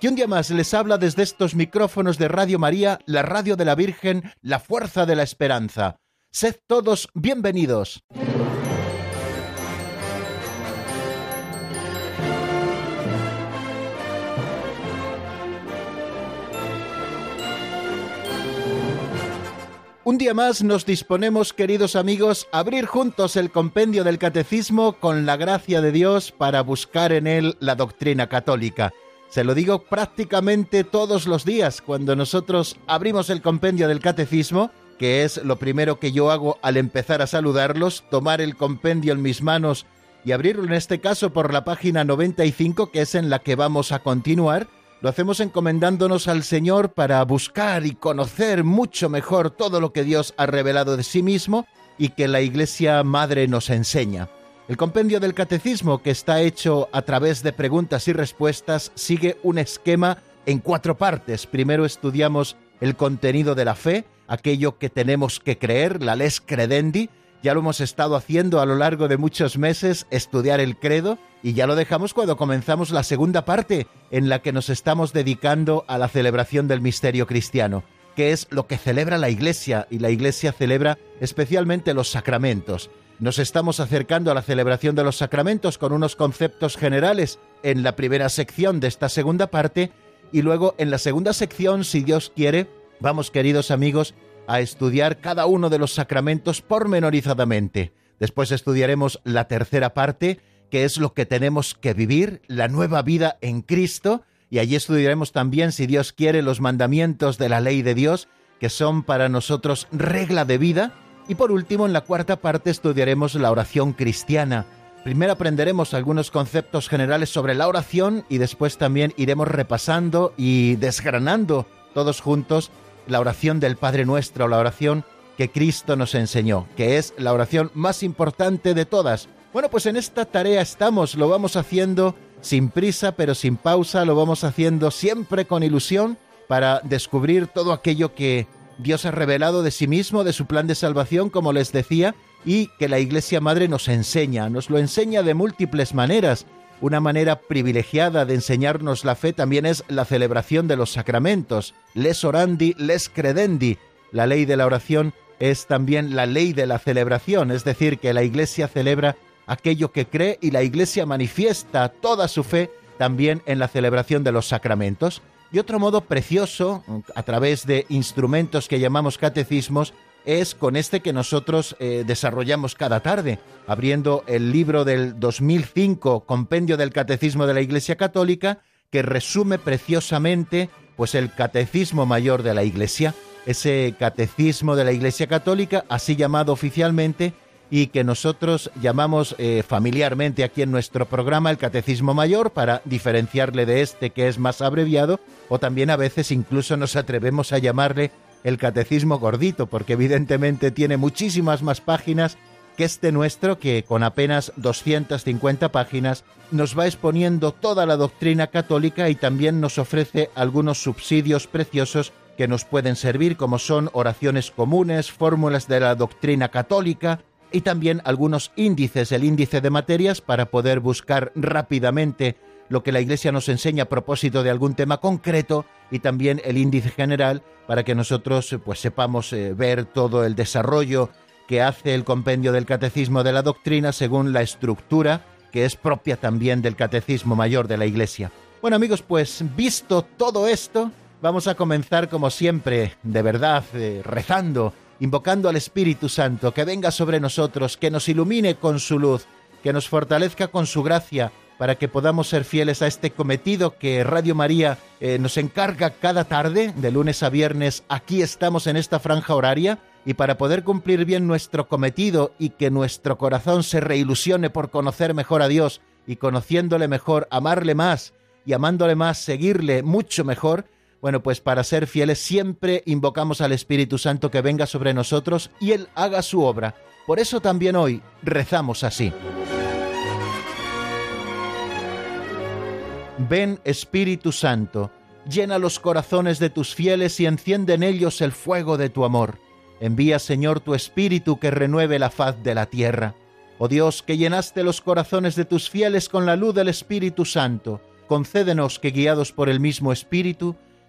que un día más les habla desde estos micrófonos de Radio María, la radio de la Virgen, la fuerza de la esperanza. Sed todos bienvenidos. Un día más nos disponemos, queridos amigos, a abrir juntos el compendio del catecismo con la gracia de Dios para buscar en él la doctrina católica. Se lo digo prácticamente todos los días cuando nosotros abrimos el compendio del catecismo, que es lo primero que yo hago al empezar a saludarlos, tomar el compendio en mis manos y abrirlo en este caso por la página 95, que es en la que vamos a continuar lo hacemos encomendándonos al Señor para buscar y conocer mucho mejor todo lo que Dios ha revelado de sí mismo y que la Iglesia Madre nos enseña. El compendio del catecismo, que está hecho a través de preguntas y respuestas, sigue un esquema en cuatro partes. Primero estudiamos el contenido de la fe, aquello que tenemos que creer, la les credendi, ya lo hemos estado haciendo a lo largo de muchos meses, estudiar el credo, y ya lo dejamos cuando comenzamos la segunda parte, en la que nos estamos dedicando a la celebración del misterio cristiano, que es lo que celebra la Iglesia, y la Iglesia celebra especialmente los sacramentos. Nos estamos acercando a la celebración de los sacramentos con unos conceptos generales en la primera sección de esta segunda parte, y luego en la segunda sección, si Dios quiere, vamos queridos amigos, a estudiar cada uno de los sacramentos pormenorizadamente. Después estudiaremos la tercera parte, que es lo que tenemos que vivir, la nueva vida en Cristo, y allí estudiaremos también, si Dios quiere, los mandamientos de la ley de Dios, que son para nosotros regla de vida. Y por último, en la cuarta parte estudiaremos la oración cristiana. Primero aprenderemos algunos conceptos generales sobre la oración y después también iremos repasando y desgranando todos juntos la oración del Padre Nuestro, la oración que Cristo nos enseñó, que es la oración más importante de todas. Bueno, pues en esta tarea estamos, lo vamos haciendo sin prisa, pero sin pausa, lo vamos haciendo siempre con ilusión para descubrir todo aquello que Dios ha revelado de sí mismo, de su plan de salvación, como les decía, y que la Iglesia Madre nos enseña, nos lo enseña de múltiples maneras, una manera privilegiada de enseñarnos la fe también es la celebración de los sacramentos, les orandi, les credendi. La ley de la oración es también la ley de la celebración, es decir, que la Iglesia celebra aquello que cree y la Iglesia manifiesta toda su fe también en la celebración de los sacramentos. Y otro modo precioso, a través de instrumentos que llamamos catecismos, es con este que nosotros eh, desarrollamos cada tarde, abriendo el libro del 2005, Compendio del Catecismo de la Iglesia Católica, que resume preciosamente pues el Catecismo Mayor de la Iglesia, ese Catecismo de la Iglesia Católica, así llamado oficialmente, y que nosotros llamamos eh, familiarmente aquí en nuestro programa el Catecismo Mayor para diferenciarle de este que es más abreviado, o también a veces incluso nos atrevemos a llamarle el catecismo gordito, porque evidentemente tiene muchísimas más páginas que este nuestro, que con apenas 250 páginas nos va exponiendo toda la doctrina católica y también nos ofrece algunos subsidios preciosos que nos pueden servir, como son oraciones comunes, fórmulas de la doctrina católica y también algunos índices, el índice de materias para poder buscar rápidamente lo que la Iglesia nos enseña a propósito de algún tema concreto y también el índice general para que nosotros pues sepamos eh, ver todo el desarrollo que hace el compendio del catecismo de la doctrina según la estructura que es propia también del catecismo mayor de la Iglesia. Bueno amigos, pues visto todo esto, vamos a comenzar como siempre, de verdad, eh, rezando, invocando al Espíritu Santo, que venga sobre nosotros, que nos ilumine con su luz, que nos fortalezca con su gracia, para que podamos ser fieles a este cometido que Radio María eh, nos encarga cada tarde, de lunes a viernes, aquí estamos en esta franja horaria, y para poder cumplir bien nuestro cometido y que nuestro corazón se reilusione por conocer mejor a Dios y conociéndole mejor, amarle más y amándole más, seguirle mucho mejor, Bueno, pues para ser fieles siempre invocamos al Espíritu Santo que venga sobre nosotros y Él haga su obra. Por eso también hoy rezamos así. Ven Espíritu Santo, llena los corazones de tus fieles y enciende en ellos el fuego de tu amor. Envía Señor tu Espíritu que renueve la faz de la tierra. Oh Dios, que llenaste los corazones de tus fieles con la luz del Espíritu Santo, concédenos que guiados por el mismo Espíritu,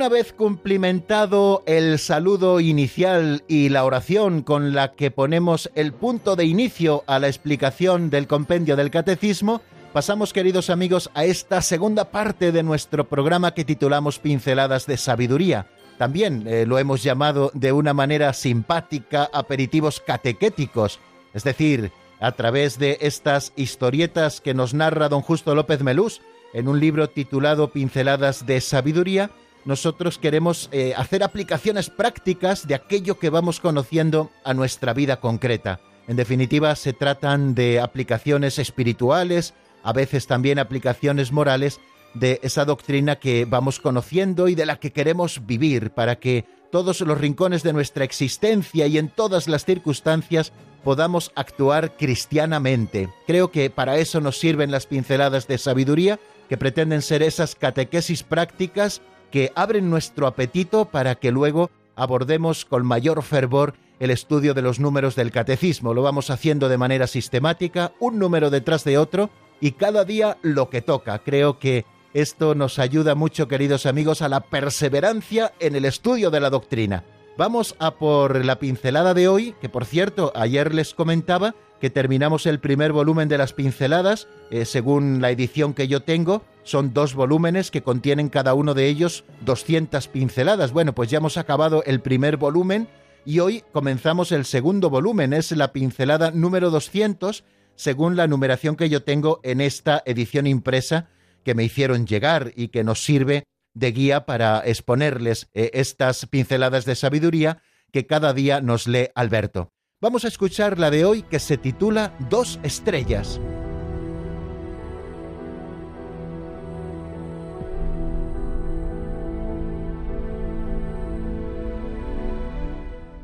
Una vez cumplimentado el saludo inicial y la oración con la que ponemos el punto de inicio a la explicación del compendio del catecismo, pasamos, queridos amigos, a esta segunda parte de nuestro programa que titulamos Pinceladas de Sabiduría. También eh, lo hemos llamado de una manera simpática aperitivos catequéticos, es decir, a través de estas historietas que nos narra don Justo López Melús en un libro titulado Pinceladas de Sabiduría, nosotros queremos eh, hacer aplicaciones prácticas de aquello que vamos conociendo a nuestra vida concreta. En definitiva, se tratan de aplicaciones espirituales, a veces también aplicaciones morales de esa doctrina que vamos conociendo y de la que queremos vivir para que todos los rincones de nuestra existencia y en todas las circunstancias podamos actuar cristianamente. Creo que para eso nos sirven las pinceladas de sabiduría, que pretenden ser esas catequesis prácticas que abren nuestro apetito para que luego abordemos con mayor fervor el estudio de los números del catecismo. Lo vamos haciendo de manera sistemática, un número detrás de otro, y cada día lo que toca. Creo que esto nos ayuda mucho, queridos amigos, a la perseverancia en el estudio de la doctrina. Vamos a por la pincelada de hoy, que por cierto, ayer les comentaba que terminamos el primer volumen de las pinceladas, eh, según la edición que yo tengo, son dos volúmenes que contienen cada uno de ellos 200 pinceladas. Bueno, pues ya hemos acabado el primer volumen y hoy comenzamos el segundo volumen, es la pincelada número 200, según la numeración que yo tengo en esta edición impresa que me hicieron llegar y que nos sirve de guía para exponerles eh, estas pinceladas de sabiduría que cada día nos lee Alberto. Vamos a escuchar la de hoy que se titula Dos estrellas.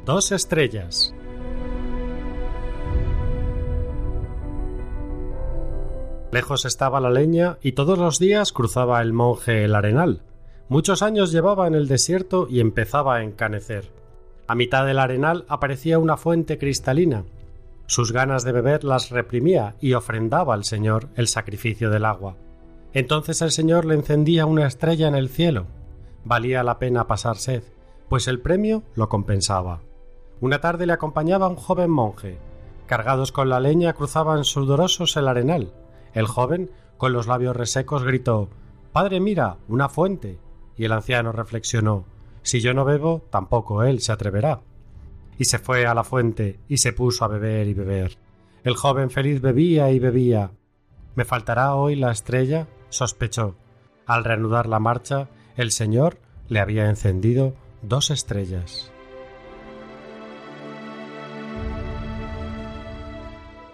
Dos estrellas. Lejos estaba la leña y todos los días cruzaba el monje el arenal. Muchos años llevaba en el desierto y empezaba a encanecer. A mitad del arenal aparecía una fuente cristalina. Sus ganas de beber las reprimía y ofrendaba al Señor el sacrificio del agua. Entonces el Señor le encendía una estrella en el cielo. Valía la pena pasar sed, pues el premio lo compensaba. Una tarde le acompañaba un joven monje. Cargados con la leña cruzaban sudorosos el arenal. El joven, con los labios resecos, gritó Padre, mira, una fuente. Y el anciano reflexionó Si yo no bebo, tampoco él se atreverá. Y se fue a la fuente y se puso a beber y beber. El joven feliz bebía y bebía. ¿Me faltará hoy la estrella? sospechó. Al reanudar la marcha, el señor le había encendido dos estrellas.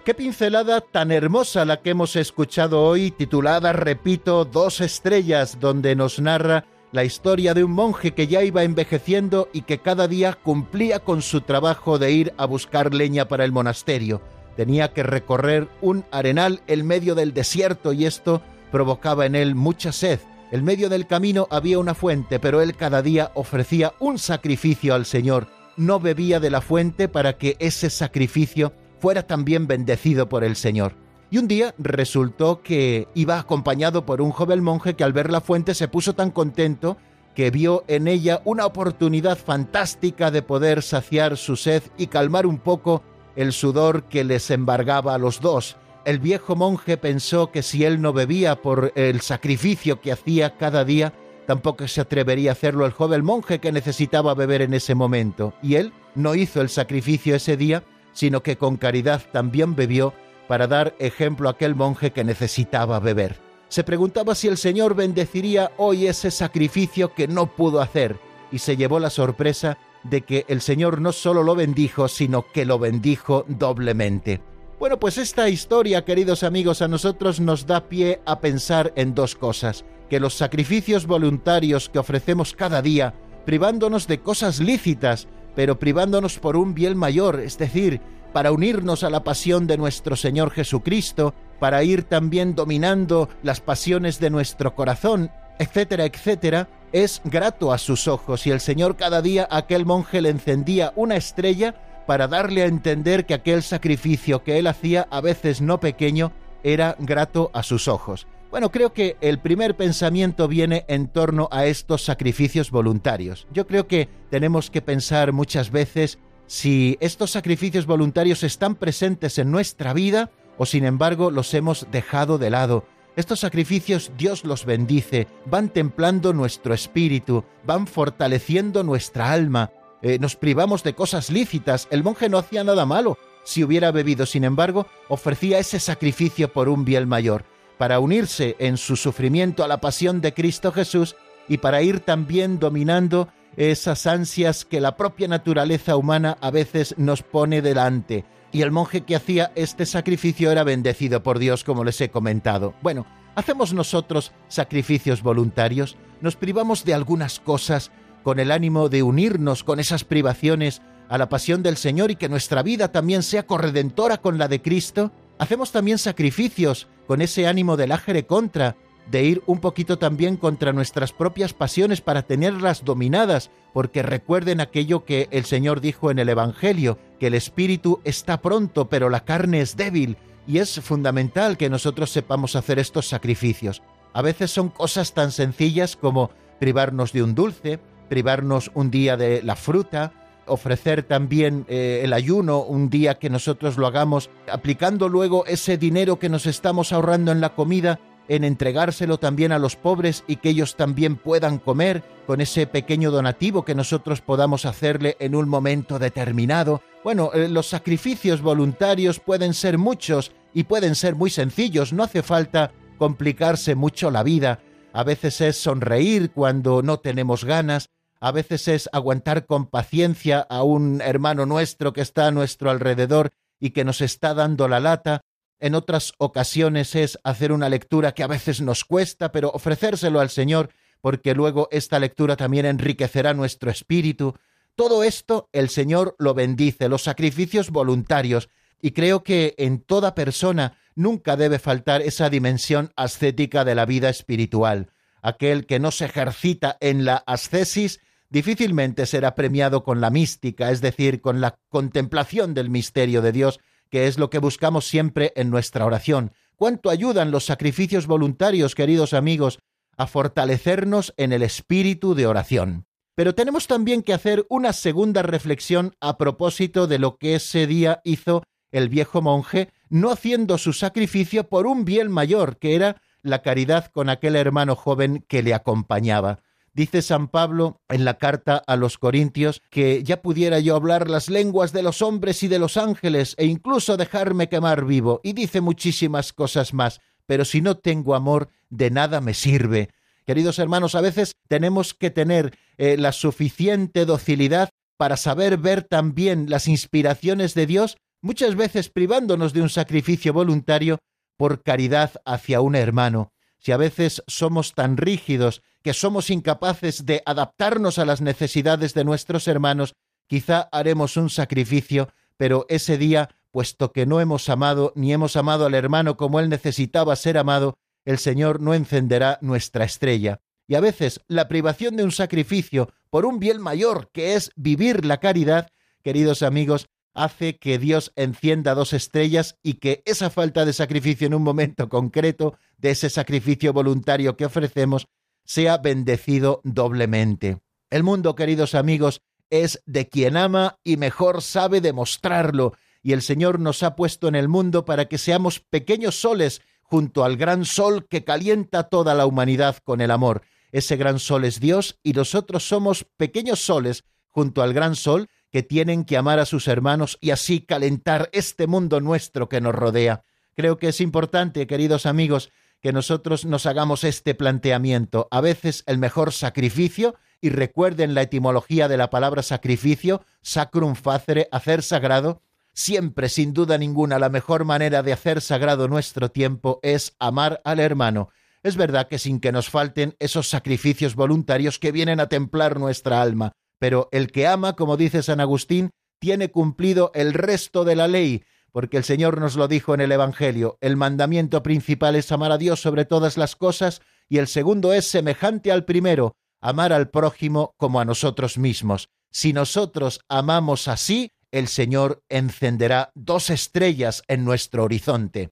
Qué pincelada tan hermosa la que hemos escuchado hoy, titulada, repito, Dos estrellas, donde nos narra la historia de un monje que ya iba envejeciendo y que cada día cumplía con su trabajo de ir a buscar leña para el monasterio. Tenía que recorrer un arenal en medio del desierto y esto provocaba en él mucha sed. En medio del camino había una fuente, pero él cada día ofrecía un sacrificio al Señor. No bebía de la fuente para que ese sacrificio fuera también bendecido por el Señor. Y un día resultó que iba acompañado por un joven monje que al ver la fuente se puso tan contento que vio en ella una oportunidad fantástica de poder saciar su sed y calmar un poco el sudor que les embargaba a los dos. El viejo monje pensó que si él no bebía por el sacrificio que hacía cada día, tampoco se atrevería a hacerlo el joven monje que necesitaba beber en ese momento. Y él no hizo el sacrificio ese día, sino que con caridad también bebió para dar ejemplo a aquel monje que necesitaba beber. Se preguntaba si el Señor bendeciría hoy ese sacrificio que no pudo hacer, y se llevó la sorpresa de que el Señor no solo lo bendijo, sino que lo bendijo doblemente. Bueno, pues esta historia, queridos amigos, a nosotros nos da pie a pensar en dos cosas, que los sacrificios voluntarios que ofrecemos cada día, privándonos de cosas lícitas, pero privándonos por un bien mayor, es decir, para unirnos a la pasión de nuestro Señor Jesucristo, para ir también dominando las pasiones de nuestro corazón, etcétera, etcétera, es grato a sus ojos y el Señor cada día a aquel monje le encendía una estrella para darle a entender que aquel sacrificio que él hacía, a veces no pequeño, era grato a sus ojos. Bueno, creo que el primer pensamiento viene en torno a estos sacrificios voluntarios. Yo creo que tenemos que pensar muchas veces si estos sacrificios voluntarios están presentes en nuestra vida o sin embargo los hemos dejado de lado. Estos sacrificios Dios los bendice, van templando nuestro espíritu, van fortaleciendo nuestra alma, eh, nos privamos de cosas lícitas. El monje no hacía nada malo si hubiera bebido, sin embargo, ofrecía ese sacrificio por un bien mayor, para unirse en su sufrimiento a la pasión de Cristo Jesús y para ir también dominando esas ansias que la propia naturaleza humana a veces nos pone delante. Y el monje que hacía este sacrificio era bendecido por Dios, como les he comentado. Bueno, ¿hacemos nosotros sacrificios voluntarios? ¿Nos privamos de algunas cosas con el ánimo de unirnos con esas privaciones a la pasión del Señor y que nuestra vida también sea corredentora con la de Cristo? Hacemos también sacrificios con ese ánimo del ágere contra, de ir un poquito también contra nuestras propias pasiones para tenerlas dominadas, porque recuerden aquello que el Señor dijo en el Evangelio, que el espíritu está pronto, pero la carne es débil, y es fundamental que nosotros sepamos hacer estos sacrificios. A veces son cosas tan sencillas como privarnos de un dulce, privarnos un día de la fruta, ofrecer también eh, el ayuno un día que nosotros lo hagamos, aplicando luego ese dinero que nos estamos ahorrando en la comida en entregárselo también a los pobres y que ellos también puedan comer con ese pequeño donativo que nosotros podamos hacerle en un momento determinado. Bueno, eh, los sacrificios voluntarios pueden ser muchos y pueden ser muy sencillos, no hace falta complicarse mucho la vida. A veces es sonreír cuando no tenemos ganas, a veces es aguantar con paciencia a un hermano nuestro que está a nuestro alrededor y que nos está dando la lata, en otras ocasiones es hacer una lectura que a veces nos cuesta, pero ofrecérselo al Señor, porque luego esta lectura también enriquecerá nuestro espíritu. Todo esto el Señor lo bendice, los sacrificios voluntarios, y creo que en toda persona nunca debe faltar esa dimensión ascética de la vida espiritual. Aquel que no se ejercita en la ascesis difícilmente será premiado con la mística, es decir, con la contemplación del misterio de Dios, que es lo que buscamos siempre en nuestra oración. ¿Cuánto ayudan los sacrificios voluntarios, queridos amigos, a fortalecernos en el espíritu de oración? Pero tenemos también que hacer una segunda reflexión a propósito de lo que ese día hizo el viejo monje, no haciendo su sacrificio por un bien mayor, que era la caridad con aquel hermano joven que le acompañaba. Dice San Pablo en la carta a los Corintios que ya pudiera yo hablar las lenguas de los hombres y de los ángeles e incluso dejarme quemar vivo, y dice muchísimas cosas más, pero si no tengo amor, de nada me sirve. Queridos hermanos, a veces tenemos que tener eh, la suficiente docilidad para saber ver también las inspiraciones de Dios, muchas veces privándonos de un sacrificio voluntario por caridad hacia un hermano. Si a veces somos tan rígidos que somos incapaces de adaptarnos a las necesidades de nuestros hermanos, quizá haremos un sacrificio, pero ese día, puesto que no hemos amado ni hemos amado al hermano como él necesitaba ser amado, el Señor no encenderá nuestra estrella. Y a veces la privación de un sacrificio por un bien mayor, que es vivir la caridad, queridos amigos, hace que Dios encienda dos estrellas y que esa falta de sacrificio en un momento concreto, de ese sacrificio voluntario que ofrecemos, sea bendecido doblemente. El mundo, queridos amigos, es de quien ama y mejor sabe demostrarlo, y el Señor nos ha puesto en el mundo para que seamos pequeños soles junto al gran sol que calienta toda la humanidad con el amor. Ese gran sol es Dios y nosotros somos pequeños soles junto al gran sol que tienen que amar a sus hermanos y así calentar este mundo nuestro que nos rodea. Creo que es importante, queridos amigos, que nosotros nos hagamos este planteamiento. A veces el mejor sacrificio, y recuerden la etimología de la palabra sacrificio, sacrum facere, hacer sagrado, siempre, sin duda ninguna, la mejor manera de hacer sagrado nuestro tiempo es amar al hermano. Es verdad que sin que nos falten esos sacrificios voluntarios que vienen a templar nuestra alma, pero el que ama, como dice San Agustín, tiene cumplido el resto de la ley, porque el Señor nos lo dijo en el Evangelio, el mandamiento principal es amar a Dios sobre todas las cosas, y el segundo es semejante al primero, amar al prójimo como a nosotros mismos. Si nosotros amamos así, el Señor encenderá dos estrellas en nuestro horizonte.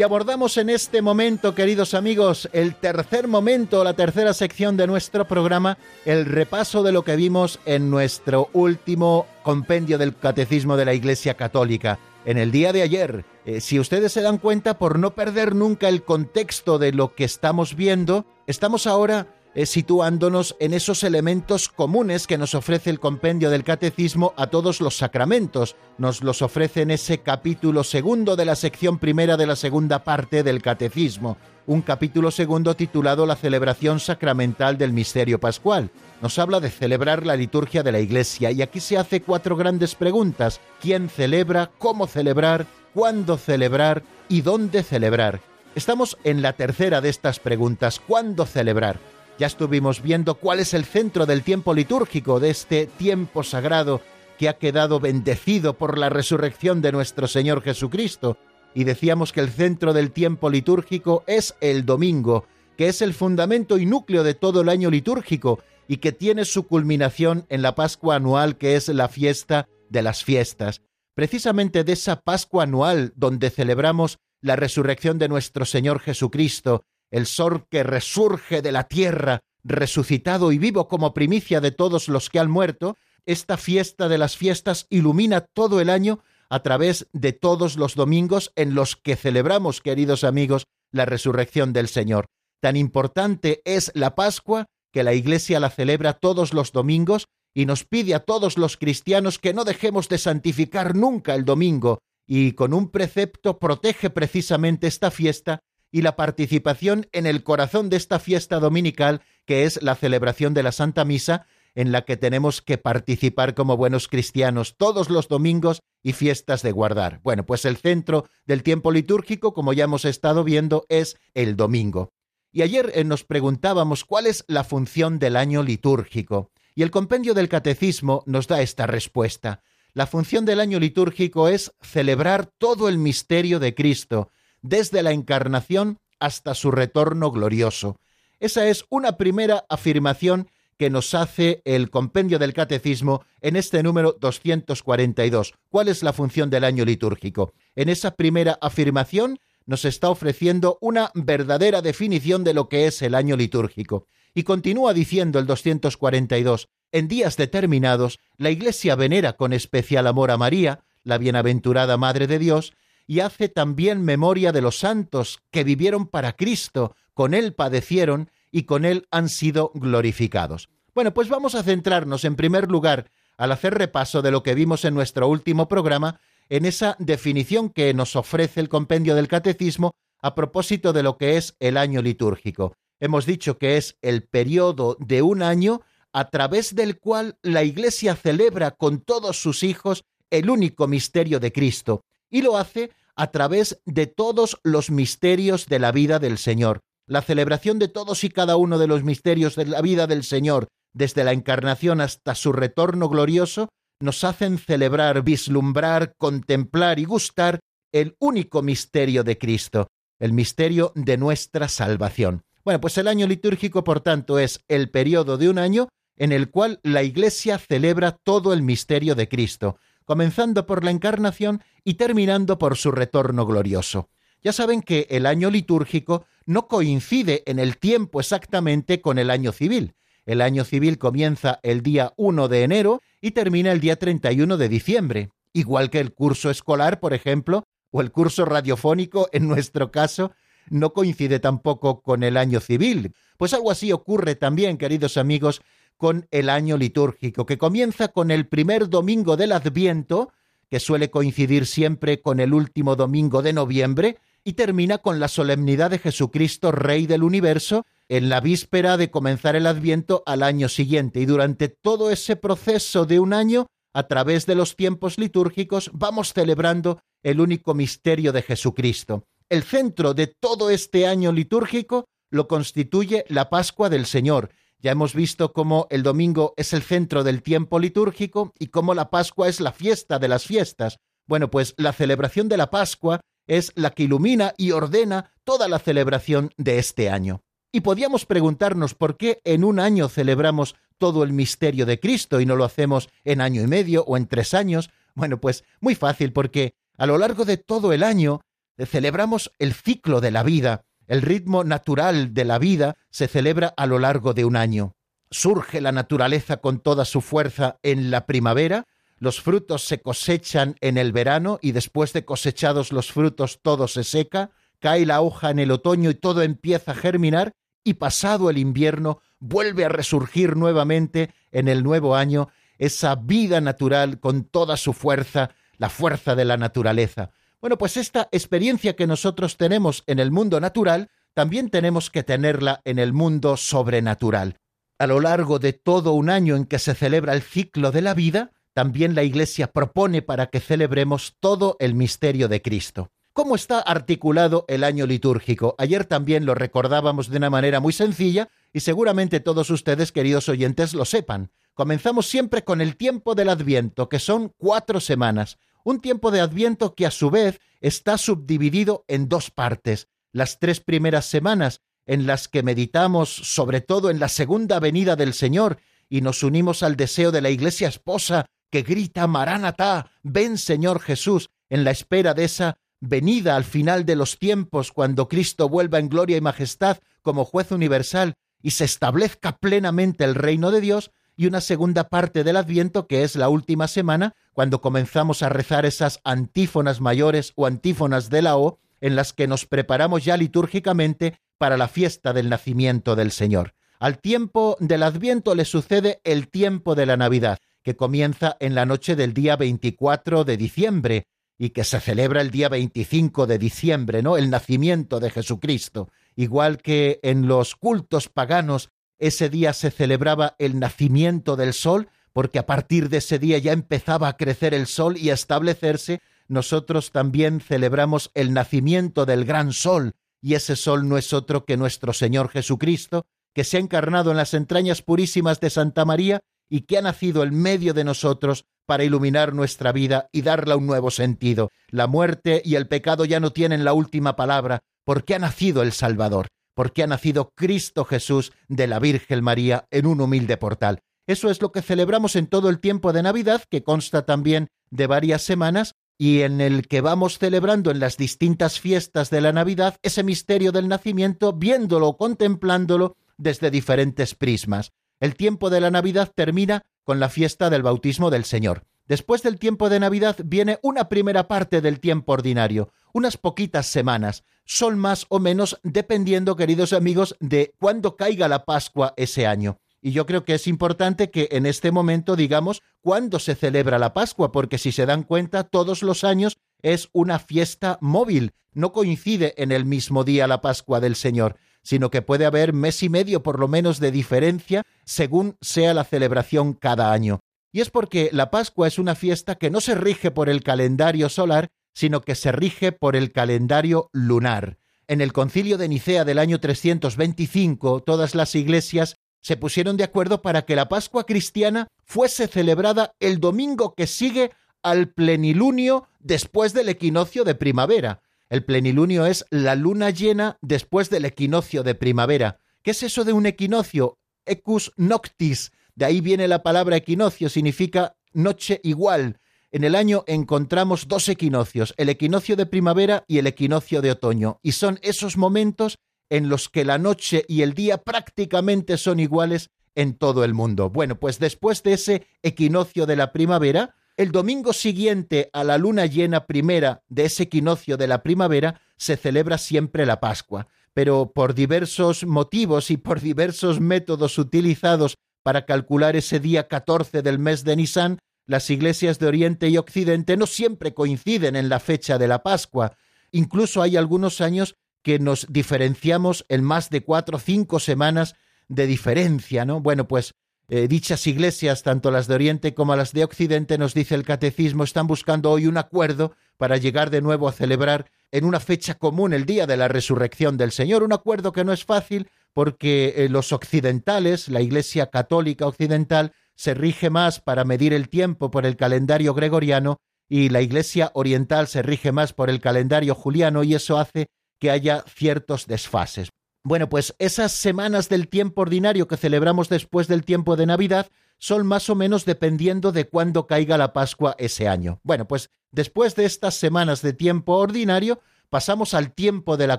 Y abordamos en este momento, queridos amigos, el tercer momento, la tercera sección de nuestro programa, el repaso de lo que vimos en nuestro último compendio del Catecismo de la Iglesia Católica. En el día de ayer, eh, si ustedes se dan cuenta, por no perder nunca el contexto de lo que estamos viendo, estamos ahora situándonos en esos elementos comunes que nos ofrece el compendio del catecismo a todos los sacramentos. Nos los ofrece en ese capítulo segundo de la sección primera de la segunda parte del catecismo, un capítulo segundo titulado La celebración sacramental del misterio pascual. Nos habla de celebrar la liturgia de la Iglesia y aquí se hace cuatro grandes preguntas. ¿Quién celebra? ¿Cómo celebrar? ¿Cuándo celebrar? ¿Y dónde celebrar? Estamos en la tercera de estas preguntas. ¿Cuándo celebrar? Ya estuvimos viendo cuál es el centro del tiempo litúrgico, de este tiempo sagrado que ha quedado bendecido por la resurrección de nuestro Señor Jesucristo. Y decíamos que el centro del tiempo litúrgico es el domingo, que es el fundamento y núcleo de todo el año litúrgico y que tiene su culminación en la Pascua anual, que es la fiesta de las fiestas. Precisamente de esa Pascua anual donde celebramos la resurrección de nuestro Señor Jesucristo el sol que resurge de la tierra, resucitado y vivo como primicia de todos los que han muerto, esta fiesta de las fiestas ilumina todo el año a través de todos los domingos en los que celebramos, queridos amigos, la resurrección del Señor. Tan importante es la Pascua que la Iglesia la celebra todos los domingos y nos pide a todos los cristianos que no dejemos de santificar nunca el domingo y con un precepto protege precisamente esta fiesta y la participación en el corazón de esta fiesta dominical, que es la celebración de la Santa Misa, en la que tenemos que participar como buenos cristianos todos los domingos y fiestas de guardar. Bueno, pues el centro del tiempo litúrgico, como ya hemos estado viendo, es el domingo. Y ayer eh, nos preguntábamos cuál es la función del año litúrgico. Y el compendio del catecismo nos da esta respuesta. La función del año litúrgico es celebrar todo el misterio de Cristo, desde la encarnación hasta su retorno glorioso. Esa es una primera afirmación que nos hace el compendio del catecismo en este número 242. ¿Cuál es la función del año litúrgico? En esa primera afirmación nos está ofreciendo una verdadera definición de lo que es el año litúrgico. Y continúa diciendo el 242, en días determinados, la Iglesia venera con especial amor a María, la bienaventurada Madre de Dios, y hace también memoria de los santos que vivieron para Cristo, con Él padecieron y con Él han sido glorificados. Bueno, pues vamos a centrarnos en primer lugar, al hacer repaso de lo que vimos en nuestro último programa, en esa definición que nos ofrece el compendio del catecismo a propósito de lo que es el año litúrgico. Hemos dicho que es el periodo de un año a través del cual la Iglesia celebra con todos sus hijos el único misterio de Cristo, y lo hace a través de todos los misterios de la vida del Señor. La celebración de todos y cada uno de los misterios de la vida del Señor, desde la encarnación hasta su retorno glorioso, nos hacen celebrar, vislumbrar, contemplar y gustar el único misterio de Cristo, el misterio de nuestra salvación. Bueno, pues el año litúrgico, por tanto, es el periodo de un año en el cual la Iglesia celebra todo el misterio de Cristo, comenzando por la encarnación y terminando por su retorno glorioso. Ya saben que el año litúrgico no coincide en el tiempo exactamente con el año civil. El año civil comienza el día 1 de enero y termina el día 31 de diciembre, igual que el curso escolar, por ejemplo, o el curso radiofónico, en nuestro caso, no coincide tampoco con el año civil. Pues algo así ocurre también, queridos amigos, con el año litúrgico, que comienza con el primer domingo del Adviento, que suele coincidir siempre con el último domingo de noviembre, y termina con la solemnidad de Jesucristo, Rey del universo, en la víspera de comenzar el Adviento al año siguiente. Y durante todo ese proceso de un año, a través de los tiempos litúrgicos, vamos celebrando el único misterio de Jesucristo. El centro de todo este año litúrgico lo constituye la Pascua del Señor. Ya hemos visto cómo el domingo es el centro del tiempo litúrgico y cómo la Pascua es la fiesta de las fiestas. Bueno, pues la celebración de la Pascua es la que ilumina y ordena toda la celebración de este año. Y podíamos preguntarnos por qué en un año celebramos todo el misterio de Cristo y no lo hacemos en año y medio o en tres años. Bueno, pues muy fácil, porque a lo largo de todo el año celebramos el ciclo de la vida, el ritmo natural de la vida se celebra a lo largo de un año. Surge la naturaleza con toda su fuerza en la primavera, los frutos se cosechan en el verano y después de cosechados los frutos todo se seca, cae la hoja en el otoño y todo empieza a germinar y pasado el invierno vuelve a resurgir nuevamente en el nuevo año esa vida natural con toda su fuerza, la fuerza de la naturaleza. Bueno, pues esta experiencia que nosotros tenemos en el mundo natural, también tenemos que tenerla en el mundo sobrenatural. A lo largo de todo un año en que se celebra el ciclo de la vida, también la Iglesia propone para que celebremos todo el misterio de Cristo. ¿Cómo está articulado el año litúrgico? Ayer también lo recordábamos de una manera muy sencilla y seguramente todos ustedes, queridos oyentes, lo sepan. Comenzamos siempre con el tiempo del Adviento, que son cuatro semanas. Un tiempo de Adviento que a su vez está subdividido en dos partes. Las tres primeras semanas en las que meditamos sobre todo en la segunda venida del Señor y nos unimos al deseo de la Iglesia esposa que grita Maranatá, ven Señor Jesús, en la espera de esa venida al final de los tiempos, cuando Cristo vuelva en gloria y majestad como juez universal y se establezca plenamente el reino de Dios, y una segunda parte del Adviento, que es la última semana, cuando comenzamos a rezar esas antífonas mayores o antífonas de la O, en las que nos preparamos ya litúrgicamente para la fiesta del nacimiento del Señor. Al tiempo del Adviento le sucede el tiempo de la Navidad, que comienza en la noche del día 24 de diciembre y que se celebra el día 25 de diciembre, ¿no? El nacimiento de Jesucristo. Igual que en los cultos paganos ese día se celebraba el nacimiento del sol, porque a partir de ese día ya empezaba a crecer el sol y a establecerse, nosotros también celebramos el nacimiento del gran sol, y ese sol no es otro que nuestro Señor Jesucristo, que se ha encarnado en las entrañas purísimas de Santa María y que ha nacido en medio de nosotros para iluminar nuestra vida y darle un nuevo sentido. La muerte y el pecado ya no tienen la última palabra, porque ha nacido el Salvador, porque ha nacido Cristo Jesús de la Virgen María en un humilde portal. Eso es lo que celebramos en todo el tiempo de Navidad, que consta también de varias semanas, y en el que vamos celebrando en las distintas fiestas de la Navidad ese misterio del nacimiento, viéndolo, contemplándolo desde diferentes prismas. El tiempo de la Navidad termina con la fiesta del bautismo del Señor. Después del tiempo de Navidad viene una primera parte del tiempo ordinario, unas poquitas semanas. Son más o menos dependiendo, queridos amigos, de cuándo caiga la Pascua ese año. Y yo creo que es importante que en este momento digamos cuándo se celebra la Pascua, porque si se dan cuenta, todos los años es una fiesta móvil, no coincide en el mismo día la Pascua del Señor sino que puede haber mes y medio por lo menos de diferencia según sea la celebración cada año. Y es porque la Pascua es una fiesta que no se rige por el calendario solar, sino que se rige por el calendario lunar. En el concilio de Nicea del año 325, todas las iglesias se pusieron de acuerdo para que la Pascua cristiana fuese celebrada el domingo que sigue al plenilunio después del equinoccio de primavera, el plenilunio es la luna llena después del equinoccio de primavera. ¿Qué es eso de un equinoccio? Ecus noctis. De ahí viene la palabra equinoccio, significa noche igual. En el año encontramos dos equinoccios, el equinoccio de primavera y el equinoccio de otoño, y son esos momentos en los que la noche y el día prácticamente son iguales en todo el mundo. Bueno, pues después de ese equinoccio de la primavera, el domingo siguiente a la luna llena primera de ese equinoccio de la primavera se celebra siempre la Pascua, pero por diversos motivos y por diversos métodos utilizados para calcular ese día 14 del mes de Nisan, las iglesias de Oriente y Occidente no siempre coinciden en la fecha de la Pascua. Incluso hay algunos años que nos diferenciamos en más de cuatro o cinco semanas de diferencia, ¿no? Bueno, pues eh, dichas iglesias, tanto las de Oriente como las de Occidente, nos dice el catecismo, están buscando hoy un acuerdo para llegar de nuevo a celebrar en una fecha común el día de la resurrección del Señor, un acuerdo que no es fácil porque eh, los occidentales, la Iglesia católica occidental, se rige más para medir el tiempo por el calendario gregoriano y la Iglesia oriental se rige más por el calendario juliano y eso hace que haya ciertos desfases. Bueno, pues esas semanas del tiempo ordinario que celebramos después del tiempo de Navidad son más o menos dependiendo de cuándo caiga la Pascua ese año. Bueno, pues después de estas semanas de tiempo ordinario pasamos al tiempo de la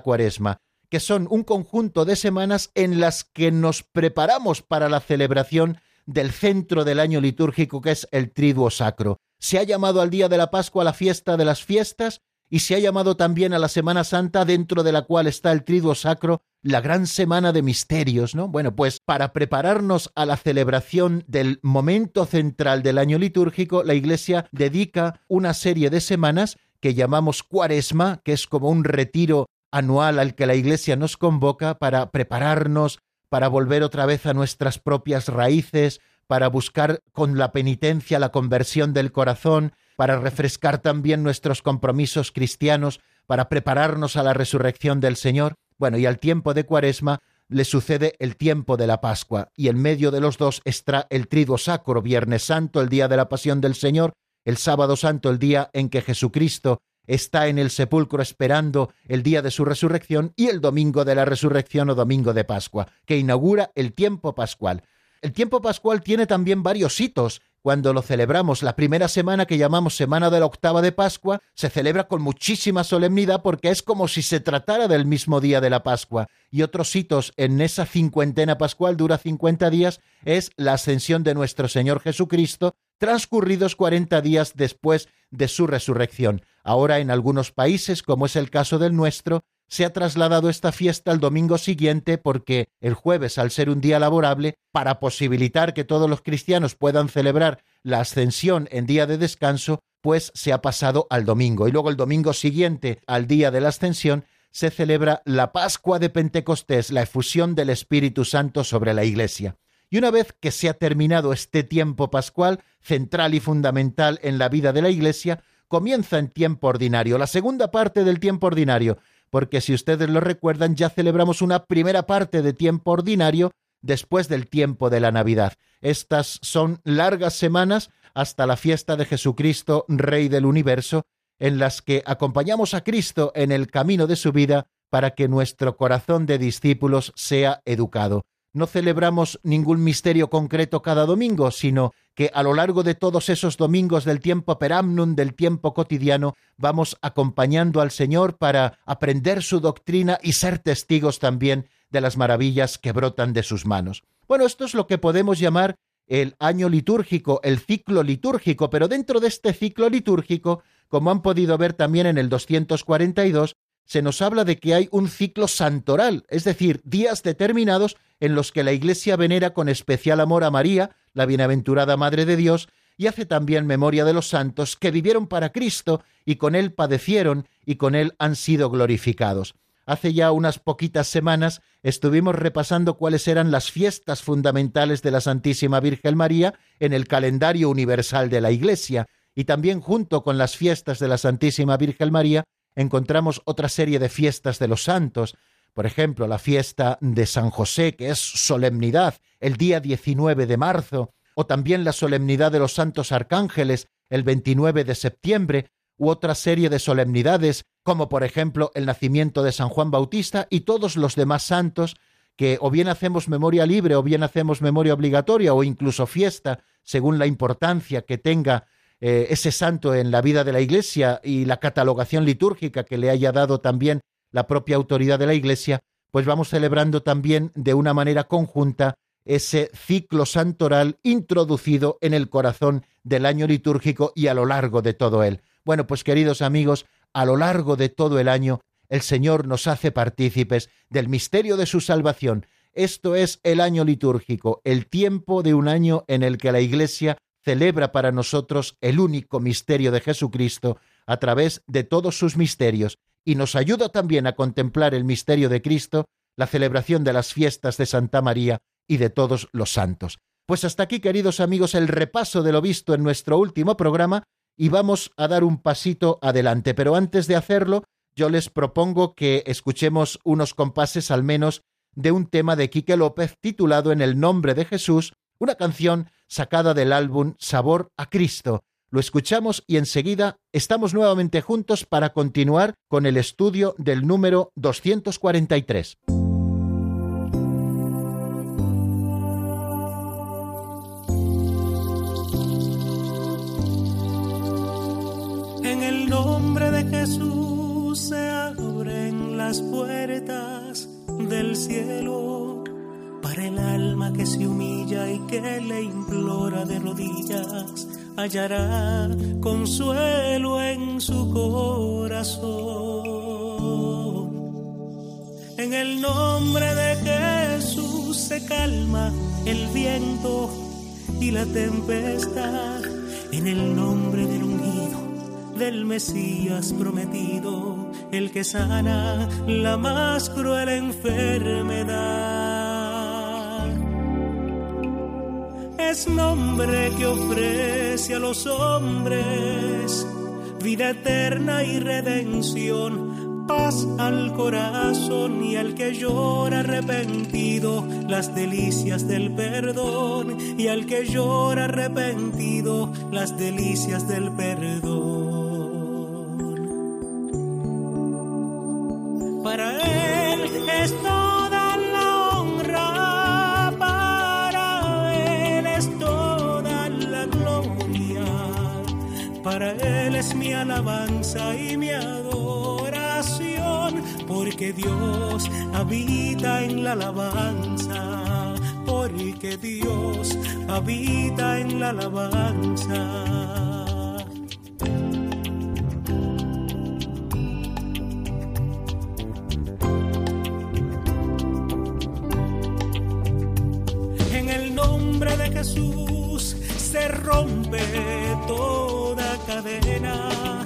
Cuaresma, que son un conjunto de semanas en las que nos preparamos para la celebración del centro del año litúrgico que es el Triduo Sacro. Se ha llamado al día de la Pascua la fiesta de las fiestas y se ha llamado también a la Semana Santa, dentro de la cual está el Triduo Sacro, la gran semana de misterios, ¿no? Bueno, pues para prepararnos a la celebración del momento central del año litúrgico, la Iglesia dedica una serie de semanas que llamamos Cuaresma, que es como un retiro anual al que la Iglesia nos convoca para prepararnos, para volver otra vez a nuestras propias raíces, para buscar con la penitencia la conversión del corazón, para refrescar también nuestros compromisos cristianos, para prepararnos a la resurrección del Señor. Bueno, y al tiempo de Cuaresma le sucede el tiempo de la Pascua, y en medio de los dos está el triduo sacro, Viernes Santo, el día de la pasión del Señor, el sábado santo, el día en que Jesucristo está en el sepulcro esperando el día de su resurrección, y el domingo de la resurrección o domingo de Pascua, que inaugura el tiempo pascual. El tiempo pascual tiene también varios hitos cuando lo celebramos. La primera semana que llamamos Semana de la Octava de Pascua se celebra con muchísima solemnidad porque es como si se tratara del mismo día de la Pascua. Y otros hitos en esa cincuentena pascual, dura 50 días, es la ascensión de nuestro Señor Jesucristo, transcurridos 40 días después de su resurrección. Ahora en algunos países, como es el caso del nuestro, se ha trasladado esta fiesta al domingo siguiente porque el jueves, al ser un día laborable, para posibilitar que todos los cristianos puedan celebrar la ascensión en día de descanso, pues se ha pasado al domingo. Y luego el domingo siguiente al día de la ascensión se celebra la Pascua de Pentecostés, la efusión del Espíritu Santo sobre la Iglesia. Y una vez que se ha terminado este tiempo pascual, central y fundamental en la vida de la Iglesia, comienza en tiempo ordinario, la segunda parte del tiempo ordinario, porque si ustedes lo recuerdan, ya celebramos una primera parte de tiempo ordinario después del tiempo de la Navidad. Estas son largas semanas hasta la fiesta de Jesucristo, Rey del universo, en las que acompañamos a Cristo en el camino de su vida para que nuestro corazón de discípulos sea educado no celebramos ningún misterio concreto cada domingo, sino que a lo largo de todos esos domingos del tiempo peramnum, del tiempo cotidiano, vamos acompañando al Señor para aprender su doctrina y ser testigos también de las maravillas que brotan de sus manos. Bueno, esto es lo que podemos llamar el año litúrgico, el ciclo litúrgico, pero dentro de este ciclo litúrgico, como han podido ver también en el 242, se nos habla de que hay un ciclo santoral, es decir, días determinados en los que la Iglesia venera con especial amor a María, la bienaventurada Madre de Dios, y hace también memoria de los santos que vivieron para Cristo y con Él padecieron y con Él han sido glorificados. Hace ya unas poquitas semanas estuvimos repasando cuáles eran las fiestas fundamentales de la Santísima Virgen María en el calendario universal de la Iglesia, y también junto con las fiestas de la Santísima Virgen María encontramos otra serie de fiestas de los santos, por ejemplo, la fiesta de San José, que es solemnidad, el día 19 de marzo, o también la solemnidad de los santos arcángeles, el 29 de septiembre, u otra serie de solemnidades, como por ejemplo el nacimiento de San Juan Bautista y todos los demás santos, que o bien hacemos memoria libre o bien hacemos memoria obligatoria o incluso fiesta, según la importancia que tenga eh, ese santo en la vida de la Iglesia y la catalogación litúrgica que le haya dado también la propia autoridad de la Iglesia, pues vamos celebrando también de una manera conjunta ese ciclo santoral introducido en el corazón del año litúrgico y a lo largo de todo él. Bueno, pues queridos amigos, a lo largo de todo el año, el Señor nos hace partícipes del misterio de su salvación. Esto es el año litúrgico, el tiempo de un año en el que la Iglesia celebra para nosotros el único misterio de Jesucristo a través de todos sus misterios y nos ayuda también a contemplar el misterio de Cristo, la celebración de las fiestas de Santa María y de todos los santos. Pues hasta aquí, queridos amigos, el repaso de lo visto en nuestro último programa y vamos a dar un pasito adelante. Pero antes de hacerlo, yo les propongo que escuchemos unos compases al menos de un tema de Quique López titulado En el nombre de Jesús, una canción sacada del álbum Sabor a Cristo. Lo escuchamos y enseguida estamos nuevamente juntos para continuar con el estudio del número 243. En el nombre de Jesús se abren las puertas del cielo para el alma que se humilla y que le implora de rodillas, hallará consuelo en su corazón. En el nombre de Jesús se calma el viento y la tempestad. En el nombre del ungido, del Mesías prometido, el que sana la más cruel enfermedad. Es nombre que ofrece a los hombres vida eterna y redención, paz al corazón y al que llora arrepentido, las delicias del perdón y al que llora arrepentido, las delicias del perdón. Para Él es para Él es mi alabanza y mi adoración, porque Dios habita en la alabanza, porque Dios habita en la alabanza. En el nombre de Jesús se rompe toda cadena.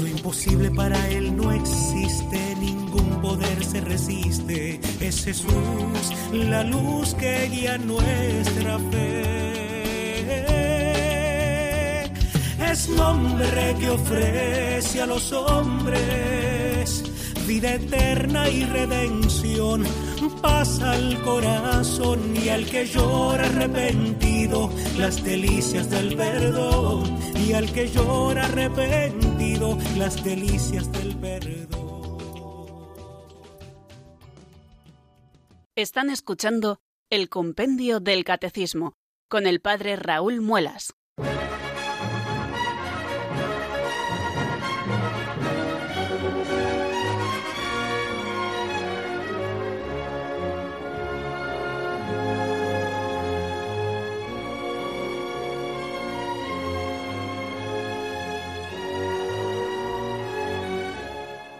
Lo imposible para Él no existe, ningún poder se resiste. Es Jesús la luz que guía nuestra fe. Es nombre que ofrece a los hombres vida eterna y redención, paz al corazón y al que llora arrepentido, las delicias del perdón, y al que llora arrepentido, las delicias del perdón. Están escuchando el Compendio del Catecismo con el Padre Raúl Muelas.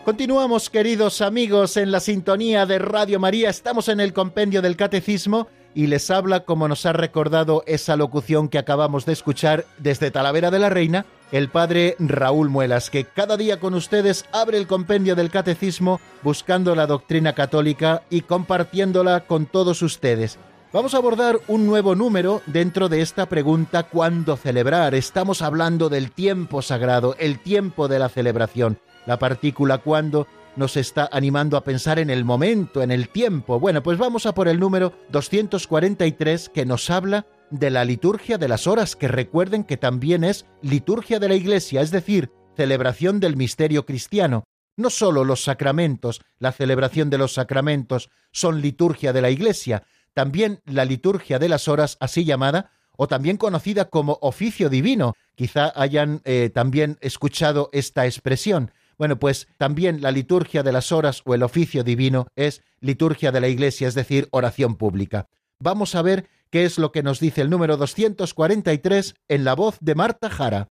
Continuamos, queridos amigos, en la sintonía de Radio María. Estamos en el compendio del Catecismo y les habla, como nos ha recordado esa locución que acabamos de escuchar desde Talavera de la Reina, el padre Raúl Muelas, que cada día con ustedes abre el compendio del Catecismo buscando la doctrina católica y compartiéndola con todos ustedes. Vamos a abordar un nuevo número dentro de esta pregunta ¿cuándo celebrar? Estamos hablando del tiempo sagrado, el tiempo de la celebración. La partícula cuándo nos está animando a pensar en el momento, en el tiempo. Bueno, pues vamos a por el número 243 que nos habla de la liturgia de las horas, que recuerden que también es liturgia de la Iglesia, es decir, celebración del misterio cristiano. No solo los sacramentos, la celebración de los sacramentos son liturgia de la Iglesia, también la liturgia de las horas, así llamada, o también conocida como oficio divino. Quizá hayan eh, también escuchado esta expresión. Bueno, pues también la liturgia de las horas o el oficio divino es liturgia de la Iglesia, es decir, oración pública. Vamos a ver qué es lo que nos dice el número 243 en la voz de Marta Jara.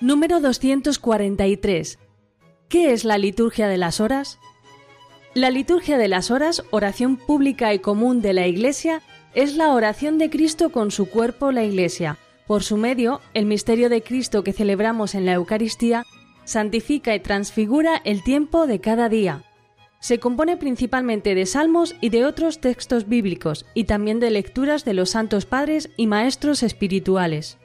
Número 243. ¿Qué es la liturgia de las horas? La liturgia de las horas, oración pública y común de la Iglesia, es la oración de Cristo con su cuerpo, la Iglesia. Por su medio, el misterio de Cristo que celebramos en la Eucaristía santifica y transfigura el tiempo de cada día. Se compone principalmente de salmos y de otros textos bíblicos, y también de lecturas de los santos padres y maestros espirituales.